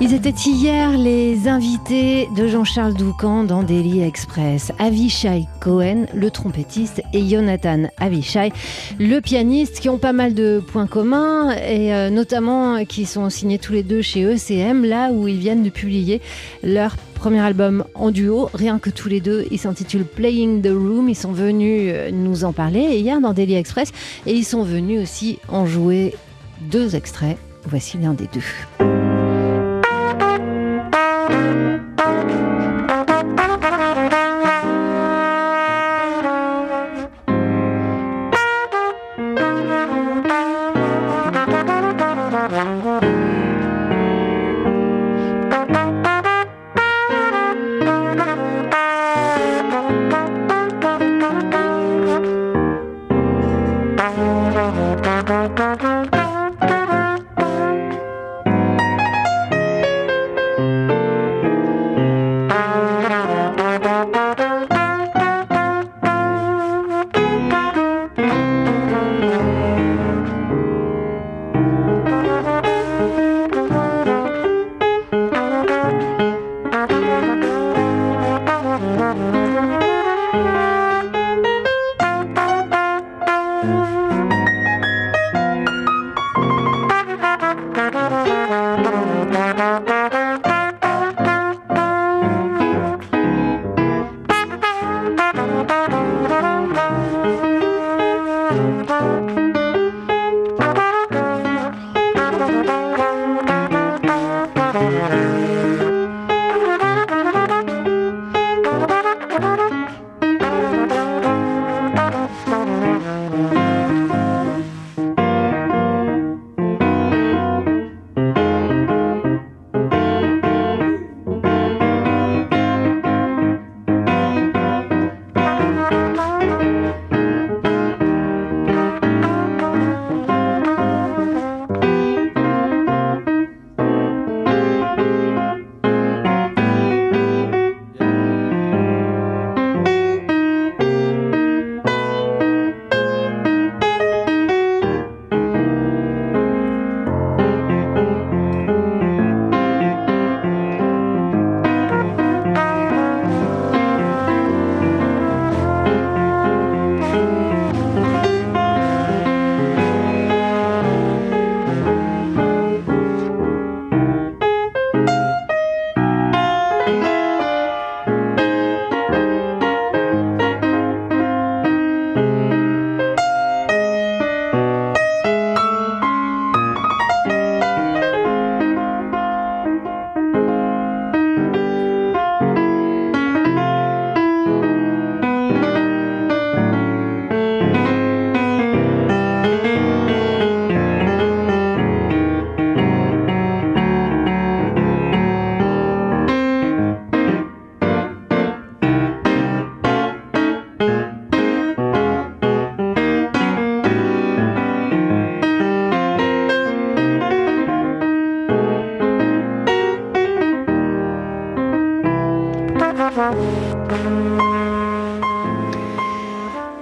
Ils étaient hier les invités de Jean-Charles Doucan dans Daily Express. Avishai Cohen, le trompettiste, et Jonathan Avishai, le pianiste, qui ont pas mal de points communs et euh, notamment qui sont signés tous les deux chez ECM, là où ils viennent de publier leur premier album en duo, rien que tous les deux. Il s'intitule Playing the Room. Ils sont venus euh, nous en parler hier dans Daily Express et ils sont venus aussi en jouer deux extraits. Voici l'un des deux.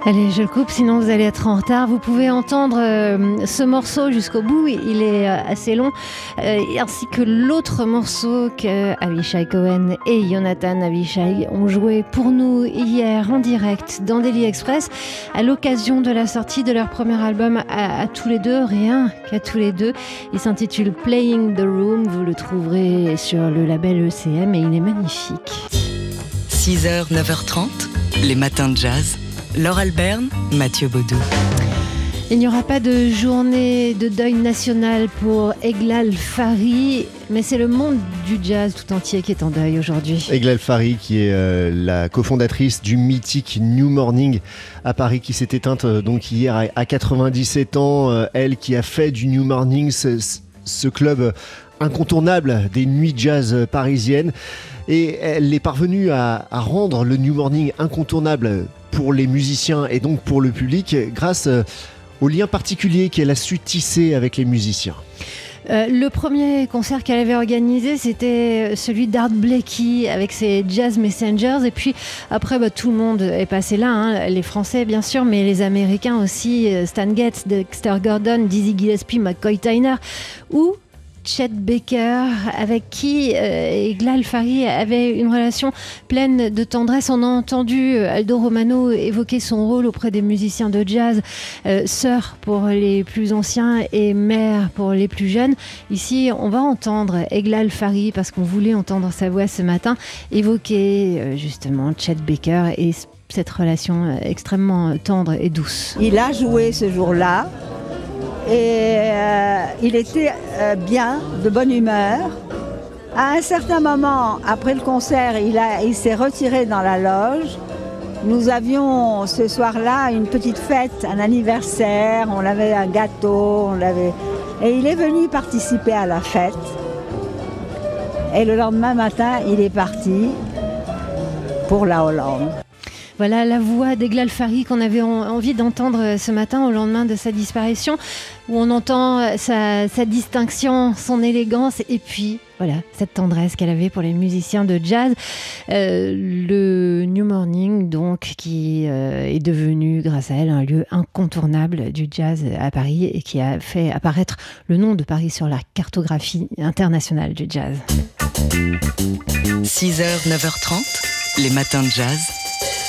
Allez, je le coupe, sinon vous allez être en retard. Vous pouvez entendre euh, ce morceau jusqu'au bout, il est euh, assez long, euh, ainsi que l'autre morceau que Avishai Cohen et Jonathan Avishai ont joué pour nous hier en direct dans Daily Express à l'occasion de la sortie de leur premier album à, à tous les deux, rien qu'à tous les deux. Il s'intitule Playing the Room, vous le trouverez sur le label ECM et il est magnifique. 6h, 9h30, les matins de jazz. Laure Alberne, Mathieu Baudou. Il n'y aura pas de journée de deuil national pour Eglal Fari, mais c'est le monde du jazz tout entier qui est en deuil aujourd'hui. Eglal Fari, qui est euh, la cofondatrice du mythique New Morning à Paris, qui s'est éteinte euh, donc hier à, à 97 ans. Euh, elle qui a fait du New Morning ce, ce club incontournable des nuits jazz parisiennes. Et elle est parvenue à, rendre le New Morning incontournable pour les musiciens et donc pour le public grâce au lien particulier qu'elle a su tisser avec les musiciens. Euh, le premier concert qu'elle avait organisé, c'était celui d'Art Blakey avec ses Jazz Messengers. Et puis après, bah, tout le monde est passé là, hein. les Français bien sûr, mais les Américains aussi, euh, Stan Getz, Dexter Gordon, Dizzy Gillespie, McCoy Tyner, ou Chet Baker, avec qui euh, Iglal Fari avait une relation pleine de tendresse. On a entendu euh, Aldo Romano évoquer son rôle auprès des musiciens de jazz, euh, sœur pour les plus anciens et mère pour les plus jeunes. Ici, on va entendre Eglal Fari, parce qu'on voulait entendre sa voix ce matin, évoquer justement Chet Baker et cette relation extrêmement tendre et douce. Il a joué ce jour-là et euh, il était euh, bien, de bonne humeur. À un certain moment, après le concert, il, il s'est retiré dans la loge. Nous avions ce soir-là une petite fête, un anniversaire, on avait un gâteau, on avait... Et il est venu participer à la fête. Et le lendemain matin, il est parti pour la Hollande. Voilà la voix d'Eglal Fari qu'on avait envie d'entendre ce matin au lendemain de sa disparition, où on entend sa, distinction, son élégance et puis voilà, cette tendresse qu'elle avait pour les musiciens de jazz. Euh, le New Morning, donc, qui euh, est devenu, grâce à elle, un lieu incontournable du jazz à Paris et qui a fait apparaître le nom de Paris sur la cartographie internationale du jazz. 6h, 9h30, les matins de jazz.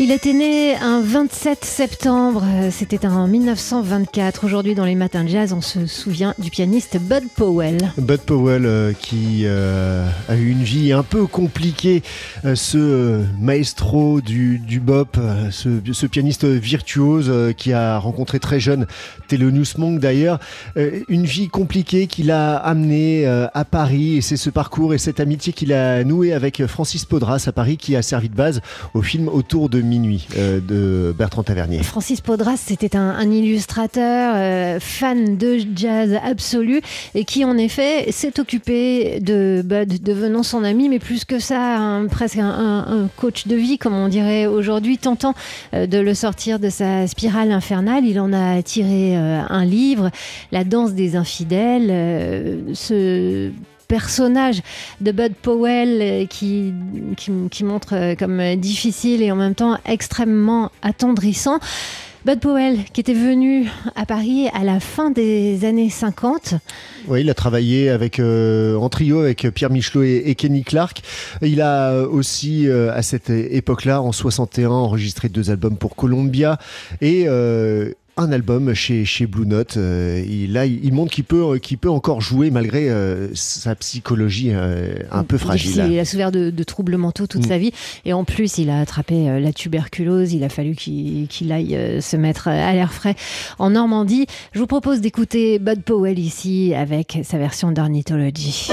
Il était né un 27 septembre, c'était en 1924. Aujourd'hui, dans les matins de jazz, on se souvient du pianiste Bud Powell. Bud Powell euh, qui euh, a eu une vie un peu compliquée, euh, ce maestro du, du bop, ce, pianiste virtuose qui a rencontré très jeune Thelonious Monk d'ailleurs. une vie compliquée qu'il a amené à Paris et c'est ce parcours et cette amitié qu'il a noué avec Francis Podras à Paris qui a servi de base au film autour de Minuit euh, de Bertrand Tavernier. Francis Podras, c'était un, illustrateur, euh, fan de jazz absolu, et qui en effet s'est occupé de Bud, devenant son ami, mais plus que ça, presque un, coach de vie, comme on dirait aujourd'hui, tentant euh, de le sortir de sa spirale infernale. Il en a tiré un livre, La danse des infidèles. ce personnage de Bud Powell euh, qui, qui, montre euh, comme difficile et en même temps extrêmement attendrissant. Bud Powell, qui était venu à Paris à la fin des années 50. Oui, il a travaillé avec, euh, en trio avec Pierre Michelot et, Kenny Clark. Il a aussi, à cette époque-là, en 61, enregistré deux albums pour Columbia. Et un album chez, chez Blue Note. Euh, il, là, il montre qu'il peut, qu'il peut encore jouer malgré euh, sa psychologie euh, un peu fragile. Il a souffert de, troubles mentaux toute mm. sa vie. Et en plus, il a attrapé la tuberculose. Il a fallu qu'il aille se mettre à l'air frais en Normandie. Je vous propose d'écouter Bud Powell ici avec sa version d'Ornithology.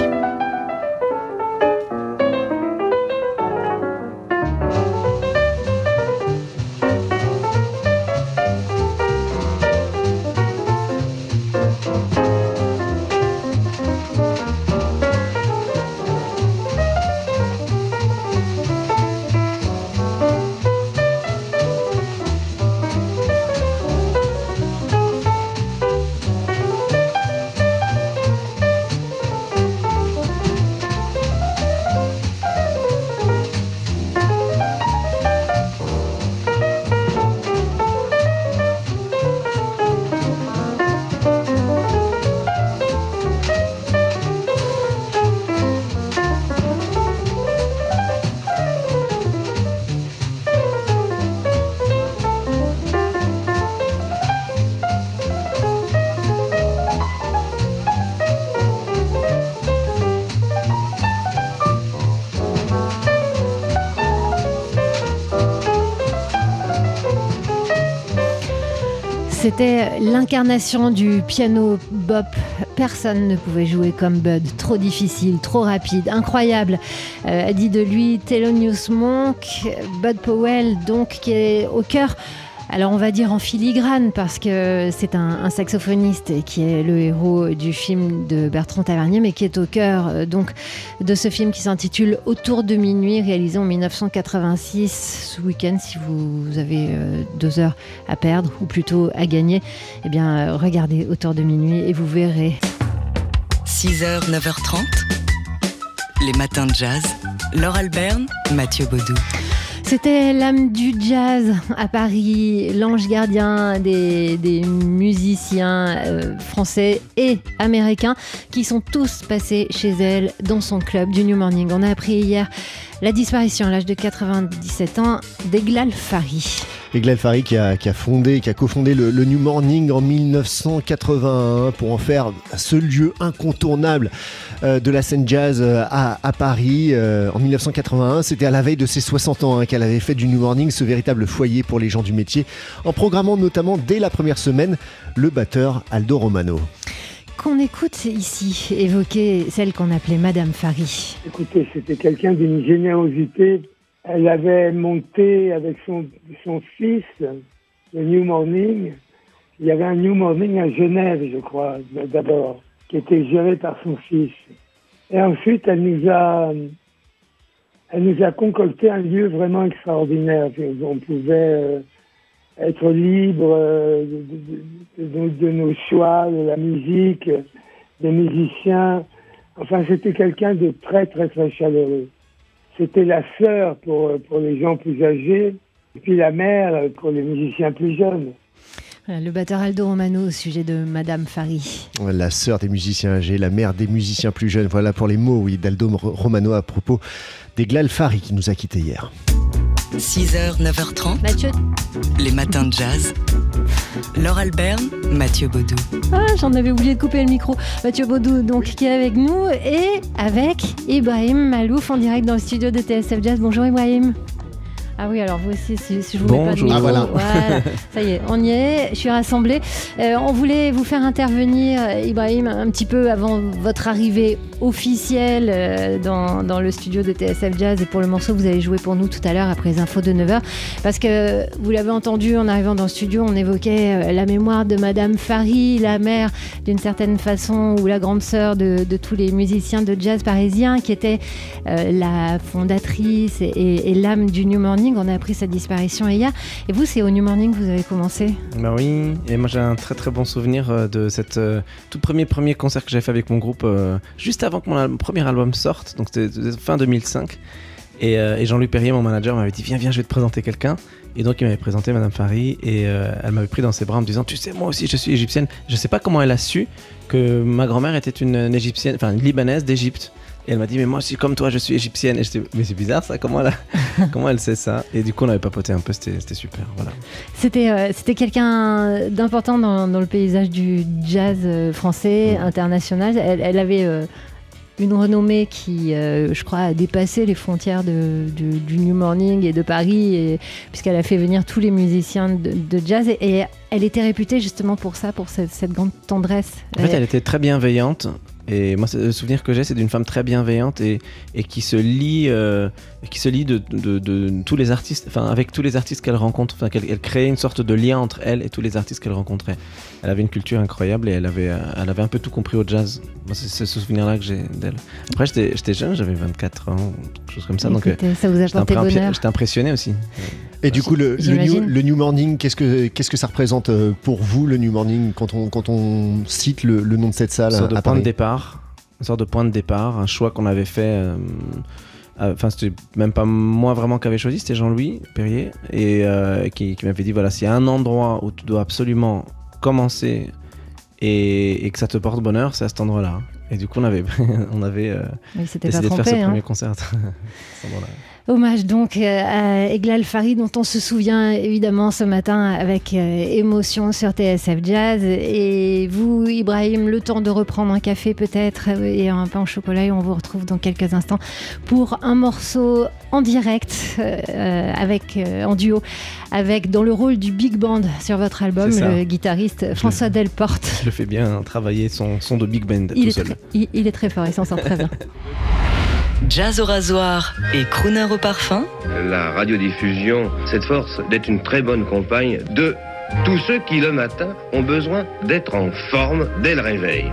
C'était l'incarnation du piano bop. Personne ne pouvait jouer comme Bud. Trop difficile, trop rapide, incroyable. Euh, a dit de lui Thelonious Monk, Bud Powell, donc qui est au cœur Alors on va dire en filigrane parce que c'est un, saxophoniste qui est le héros du film de Bertrand Tavernier, mais qui est au cœur euh, donc de ce film qui s'intitule Autour de minuit, réalisé en 1986. Ce week-end, si vous avez euh, deux heures à perdre ou plutôt à gagner, eh bien euh, regardez Autour de minuit et vous verrez. 6h, 9h30, les matins de jazz. Laure Alberne, Mathieu Baudou. C'était l'âme du jazz à Paris, l'ange gardien des, musiciens euh, français et américains qui sont tous passés chez elle dans son club du New Morning. On a appris hier la disparition à l'âge de 97 ans d'Eglal Fari. Eglal Fari qui a, qui a fondé, qui a cofondé le, le New Morning en 1981 pour en faire ce lieu incontournable euh, de la scène jazz euh, à, à Paris euh, en 1981. C'était à la veille de ses 60 ans hein, qu'elle avait fait du New Morning ce véritable foyer pour les gens du métier, en programmant notamment dès la première semaine le batteur Aldo Romano. Qu'on écoute ici évoquer celle qu'on appelait Madame Fari. Écoutez, c'était quelqu'un d'une générosité. Elle avait monté avec son, son fils le New Morning. Il y avait un New Morning à Genève, je crois, d'abord, qui était géré par son fils. Et ensuite, elle nous a, elle nous a concocté un lieu vraiment extraordinaire. On pouvait euh, être libre euh, de, de- nos choix, de la musique, des musiciens. Enfin, c'était quelqu'un de très, très, très chaleureux. C'était la sœur pour, pour les gens plus âgés, et puis la mère pour les musiciens plus jeunes. Le batteur Aldo Romano au sujet de Madame Fari. La sœur des musiciens âgés, la mère des musiciens plus jeunes. Voilà pour les mots, oui, d'Aldo Romano à propos d'Eglal Fari qui nous a quittés hier. 6h, 9h30, Mathieu, les matins de jazz. Laure Alberne, Mathieu Baudou. ah, j'en avais oublié de couper le micro. Mathieu Baudou, donc, qui est avec nous et avec Ibrahim Malouf en direct dans le studio de TSF Jazz. Bonjour Ibrahim. Ah oui, alors vous aussi, si, si je vous mets pas de Bonjour. micro. Ah, voilà. Voilà, ça y est, on y est, je suis rassemblée. Euh, on voulait vous faire intervenir, euh, Ibrahim, un petit peu avant votre arrivée officielle euh, dans, dans le studio de TSF Jazz et pour le morceau que vous avez joué pour nous tout à l'heure après les infos de 9h. Parce que vous l'avez entendu en arrivant dans le studio, on évoquait la mémoire de Madame Fari, la mère d'une certaine façon, ou la grande sœur de, de tous les musiciens de jazz parisiens, qui était euh, la fondatrice et, et- et l'âme du New Morning. On a appris sa disparition hier. Et vous, c'est au New Morning que vous avez commencé Bah oui, et moi j'ai un très très bon souvenir euh, de cette euh, tout premier premier concert que j'avais fait avec mon groupe euh, juste avant que mon premier album sorte, donc c'était fin 2005. Et, euh, et Jean-Luc Perrier, mon manager, m'avait dit viens viens, je vais te présenter quelqu'un. Et donc il m'avait présenté Madame Fari et euh, elle m'avait pris dans ses bras en me disant tu sais moi aussi je suis égyptienne. Je sais pas comment elle a su que ma grand-mère était une, une égyptienne, enfin une libanaise d'Égypte. Et elle m'a dit mais moi aussi comme toi je suis égyptienne. Et j'étais mais c'est bizarre ça comment elle a- comment elle sait ça? Et du coup on avait papoté un peu, c'était super. Voilà. C'était euh, c'était quelqu'un d'important dans, dans le paysage du jazz français, Mhm. international. Elle, elle avait euh, une renommée qui, euh, je crois, a dépassé les frontières de- du, du New Morning et de Paris, puisqu'elle a fait venir tous les musiciens de, de jazz. Et, et elle était réputée justement pour ça, pour cette, cette grande tendresse. En fait, elle était très bienveillante. Et moi, le souvenir que j'ai, c'est d'une femme très bienveillante et, et qui se lie, euh, qui se lie de, de- de tous les artistes, enfin avec tous les artistes qu'elle rencontre. Enfin, qu'elle elle créait une sorte de lien entre elle et tous les artistes qu'elle rencontrait. Elle avait une culture incroyable et elle avait, euh, elle avait un peu tout compris au jazz. Moi, c'est ce souvenir-là que j'ai d'elle. Après, j'étais jeune, j'avais 24 ans, quelque chose comme ça. Donc, euh, ça vous a un porté bonheur. j'étais impressionné aussi. Et du coup, le, le, new, J'imagine. le New Morning, qu'est-ce que, qu'est-ce que ça représente euh, pour vous, le New Morning, quand on, quand on cite le, le nom de cette salle Une sorte de à point Paris? de départ, une sorte de point de départ, un choix qu'on avait fait. euh, euh, Enfin, c'était même pas moi vraiment qui avait choisi, c'était Jean-Louis Perrier et euh, qui, qui m'avait dit voilà, s'il y a un endroit où tu dois absolument commencer et, et que ça te porte bonheur, c'est à cet endroit-là. Et du coup, on avait, on avait euh, pas décidé de faire ce trompé. hein. premier concert. à cet endroit-là. Hommage donc euh, à Eglal Fari dont on se souvient évidemment ce matin avec euh, émotion sur TSF Jazz. Et vous, Ibrahim, le temps de reprendre un café peut-être euh, et un pain au chocolat. Et on vous retrouve dans quelques instants pour un morceau en direct euh, avec euh, en duo avec dans le rôle du big band sur votre album le guitariste François Delporte. Je le fais bien travailler son son de big band Il tout est, seul. très, il- il est très fort, il s'en sort très bien. Jazz au rasoir et crooner au parfum La radiodiffusion, cette force d'être une très bonne compagne de tous ceux qui le matin ont besoin d'être en forme dès le réveil.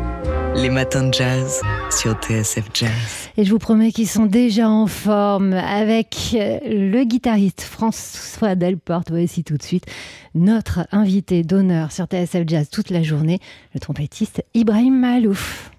Les matins de jazz sur TSF Jazz. Et je vous promets qu'ils sont déjà en forme avec euh, le guitariste François Delporte. Voici tout de suite notre invité d'honneur sur TSF Jazz toute la journée, le trompettiste Ibrahim Malouf.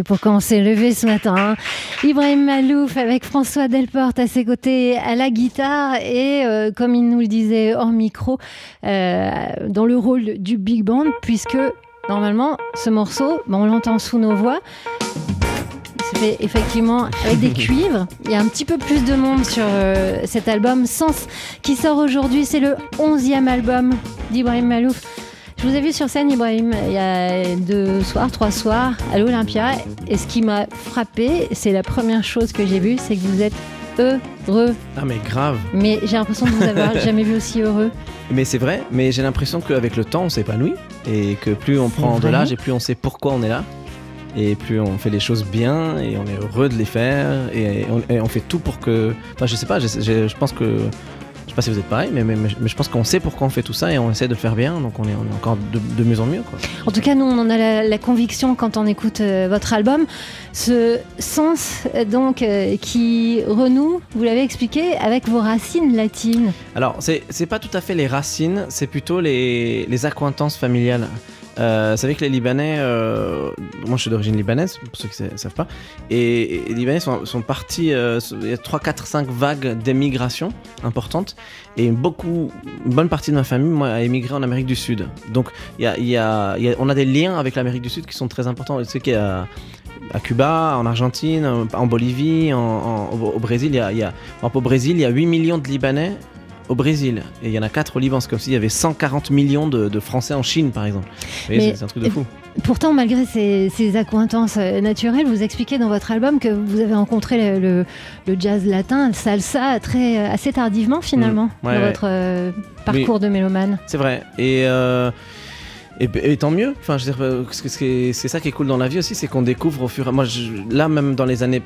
C'est pourquoi on s'est levé ce matin. hein. Ibrahim Malouf avec François Delporte à ses côtés à la guitare et, euh, comme il nous le disait hors micro, euh, dans le rôle du big band, puisque normalement, ce morceau, ben, on l'entend sous nos voix. Fait effectivement avec des cuivres. Il y a un petit peu plus de monde sur euh, cet album Sens qui sort aujourd'hui. C'est le 11e album d'Ibrahim Malouf. Je vous ai vu sur scène, Ibrahim, il y a deux soirs, trois soirs, à l'Olympia. Et ce qui m'a frappé, c'est la première chose que j'ai vue, c'est que vous êtes heureux. Ah mais grave. Mais j'ai l'impression de vous avoir jamais vu aussi heureux. Mais c'est vrai, mais j'ai l'impression qu'avec le temps, on s'épanouit et que plus on prend de l'âge et plus on sait pourquoi on est là. Et plus on fait les choses bien et on est heureux de les faire et on, et on fait tout pour que. Enfin, je sais pas, je pense que. Je sais pas si vous êtes pareil, mais, mais, mais je pense qu'on sait pourquoi on fait tout ça et on essaie de le faire bien, donc on est, on est encore de, de mieux en mieux. Quoi. En tout cas, nous, on en a la, la conviction quand on écoute euh, votre album. Ce sens, donc, euh, qui renoue, vous l'avez expliqué, avec vos racines latines. Alors, c'est c'est pas tout à fait les racines, c'est plutôt les, les accointances familiales. Euh, vous savez que les Libanais, euh, moi je suis d'origine libanaise, pour ceux qui ne savent pas, et, les Libanais sont, partis, euh, il y a 3, 4, 5 vagues d'émigration importantes, et beaucoup, une bonne partie de ma famille, moi, a émigré en Amérique du Sud. Donc, y y a- on a des liens avec l'Amérique du Sud qui sont très importants. Je sais qu'il y à Cuba, en Argentine, en- Bolivie, au, Brésil, il y a, y au Brésil, il y a 8 millions de Libanais au Brésil. Et il y en a 4 au Liban. C'est comme s'il y avait 140 millions de, de Français en Chine, par exemple. C'est- un truc de fou. Pourtant, malgré ces, ces accointances euh, naturelles, vous expliquez dans votre album que vous avez rencontré le, le- le jazz latin, le salsa, très, euh, assez tardivement finalement, Mm. Ouais, dans ouais. votre euh, parcours de mélomane. C'est vrai. Et, euh, Et, tant mieux. Enfin, je veux dire, euh, c'est ça qui est cool dans la vie aussi, c'est qu'on découvre au fur et à je- là, même dans les années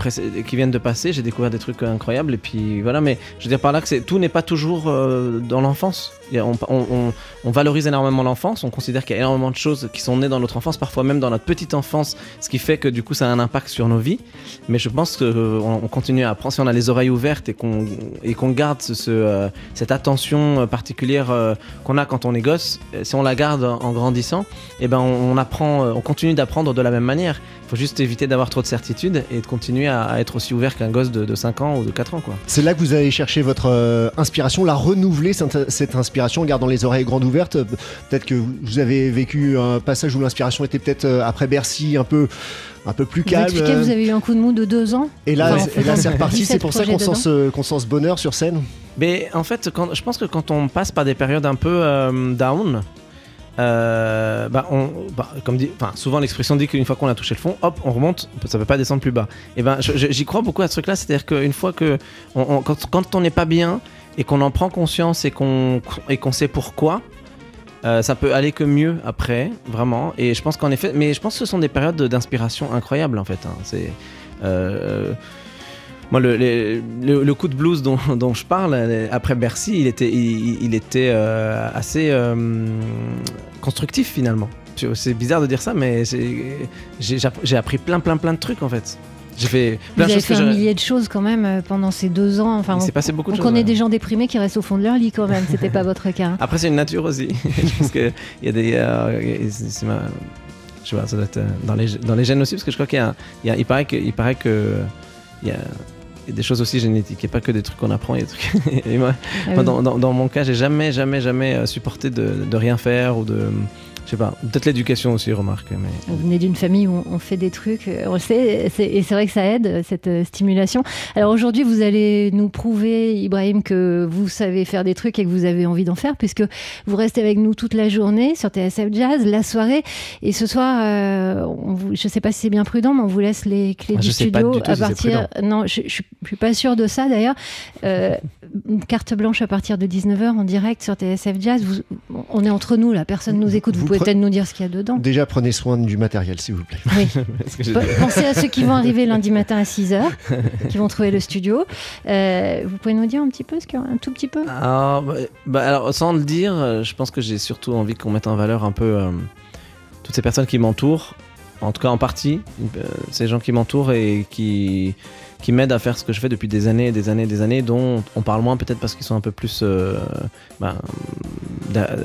qui viennent de passer, j'ai découvert des trucs incroyables. Et puis voilà, mais je veux dire par là que tout n'est pas toujours euh, dans l'enfance. On, valorise énormément l'enfance. On considère qu'il y a énormément de choses qui sont nées dans notre enfance, parfois même dans notre petite enfance, ce qui fait que du coup, ça a un impact sur nos vies. Mais je pense qu'on on continue à apprendre. Si on a les oreilles ouvertes et qu'on garde ce, ce, euh, cette attention euh, particulière euh, qu'on a quand on est gosse, euh, si on la garde en en grandissant, eh ben on, on apprend, euh, on continue d'apprendre de la même manière. Il faut juste éviter d'avoir trop de certitudes et de continuer à, à être aussi ouvert qu'un gosse de, de 5 ans ou de 4 ans. Quoi. C'est là que vous allez chercher votre euh, inspiration, la renouveler, cette, cette inspiration, en gardant les oreilles grandes ouvertes. Peut-être que vous avez vécu un passage où l'inspiration était peut-être euh, après Bercy un peu, un peu plus Vous calme. expliquez, vous avez eu un coup de mou de deux ans Et là, Enfin, là c'est reparti. 17 C'est pour ça qu'on sent, ce, qu'on sent ce bonheur sur scène. Mais en fait, quand, je pense que quand on passe par des périodes un peu euh, down, euh, bah, on, bah, comme dit, souvent l'expression dit qu'une fois qu'on a touché le fond, hop, on remonte, ça peut pas descendre plus bas. Et ben, j'y crois beaucoup à ce truc-là, c'est-à-dire qu'une fois que, quand, quand on n'est pas bien et qu'on en prend conscience et qu'on et qu'on sait pourquoi. euh, ça peut aller que mieux après, vraiment. Et je pense qu'en effet, mais je pense que ce sont des périodes d'inspiration incroyables en fait. hein. C'est euh, moi, le, les- le- le coup de blues dont, dont je parle, euh, après Bercy, il était, il, il était euh, assez euh, constructif finalement. C'est bizarre de dire ça, mais j'ai appris plein, plein, plein de trucs en fait. J'ai fait Vous plein de avez choses fait que un millier de choses quand même pendant ces deux ans. Enfin, Il on, s'est passé beaucoup de on choses. connaît ouais. des gens déprimés qui restent au fond de leur lit quand même. C'était pas votre cas. Après, c'est une nature aussi. je pense qu'il y a des. euh, c'est- c'est ma- Je sais pas, ça doit être dans les, dans les gènes aussi, parce que je crois qu'il y a. il, y a- il paraît que. Il paraît que il y a des choses aussi génétiques, et pas que des trucs qu'on apprend. il y a des trucs- et moi, Ah moi, oui. dans, dans- dans mon cas, j'ai jamais, jamais, jamais euh, supporté de, de rien faire ou de. Je sais pas, peut-être l'éducation aussi, remarque. Mais... Vous venez d'une famille où on fait des trucs, euh, on le sait, et c'est vrai que ça aide, cette euh, stimulation. Alors aujourd'hui, vous allez nous prouver, Ibrahim, que vous savez faire des trucs et que vous avez envie d'en faire, puisque vous restez avec nous toute la journée sur TSF Jazz, la soirée. Et ce soir, euh, on vous- je ne sais pas si c'est bien prudent, mais on vous laisse les clés Ah, du je studio du à si partir. Non, je ne suis pas sûre de ça d'ailleurs. Euh, une carte blanche à partir de 19h en direct sur TSF Jazz. Vous- on est entre nous là, personne ne nous écoute. Vous, Vous pre- peut-être nous dire ce qu'il y a dedans. Déjà, prenez soin du matériel, s'il vous plaît. Oui. Pensez à ceux qui vont arriver lundi matin à 6h, qui vont trouver le studio. Euh, vous pouvez nous dire un petit peu, ce qu'il y a, un tout petit peu Ah, bah, bah, alors, sans le dire, euh, je pense que j'ai surtout envie qu'on mette en valeur un peu euh, toutes ces personnes qui m'entourent, en tout cas en partie, euh, ces gens qui m'entourent et qui, qui m'aident à faire ce que je fais depuis des années et des années et des années, dont on parle moins peut-être parce qu'ils sont un peu plus euh, da-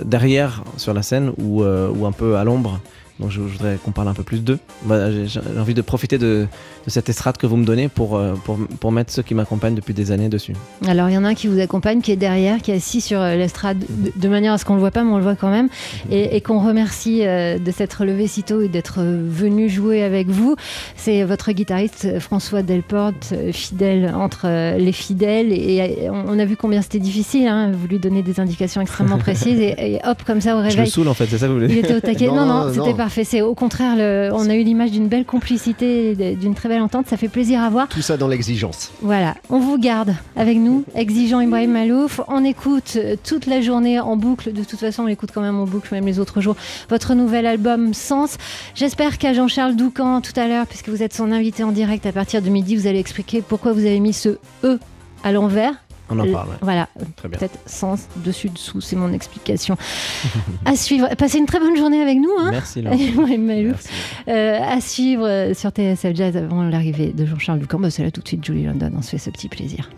derrière sur la scène ou, euh, ou un peu à l'ombre. Donc je, je voudrais qu'on parle un peu plus d'eux. Bah, j'ai envie de profiter de, de cette estrade que vous me donnez pour, euh, pour, pour mettre ceux qui m'accompagnent depuis des années dessus. Alors, il y en a un qui vous accompagne, qui est derrière, qui est assis sur euh, l'estrade, de, de manière à ce qu'on le voit pas, mais on le voit quand même, et, et qu'on remercie euh, de s'être levé si tôt et d'être venu jouer avec vous. C'est votre guitariste François Delporte, fidèle entre les fidèles, et, on a vu combien c'était difficile. Hein, vous lui donnez des indications extrêmement précises, et, et hop, comme ça au Je le réveil. saoule en fait, c'est ça que vous voulez Il était au taquet. Non, Non, non, non, c'était non. Parfait. C'est au contraire, le- on a eu l'image d'une belle complicité, d'une très belle entente. Ça fait plaisir à voir. Tout ça dans l'exigence. Voilà, on vous garde avec nous, exigeant Ibrahim Malouf. On écoute euh, toute la journée en boucle. De toute façon, on l'écoute quand même en boucle, même les autres jours. Votre nouvel album Sens. J'espère qu'à Jean-Charles Doucan tout à l'heure, puisque vous êtes son invité en direct à partir de midi, vous allez expliquer pourquoi vous avez mis ce E à l'envers. On en parle. Voilà. Très bien. Peut-être sens, dessus, dessous, c'est mon explication. à suivre. Passez une très bonne journée avec nous. Hein. Merci, ouais, Merci. Euh, à suivre euh, sur TSL Jazz avant l'arrivée de Jean-Charles Ducamp. Bah, c'est là tout de suite, Julie London. On se fait ce petit plaisir.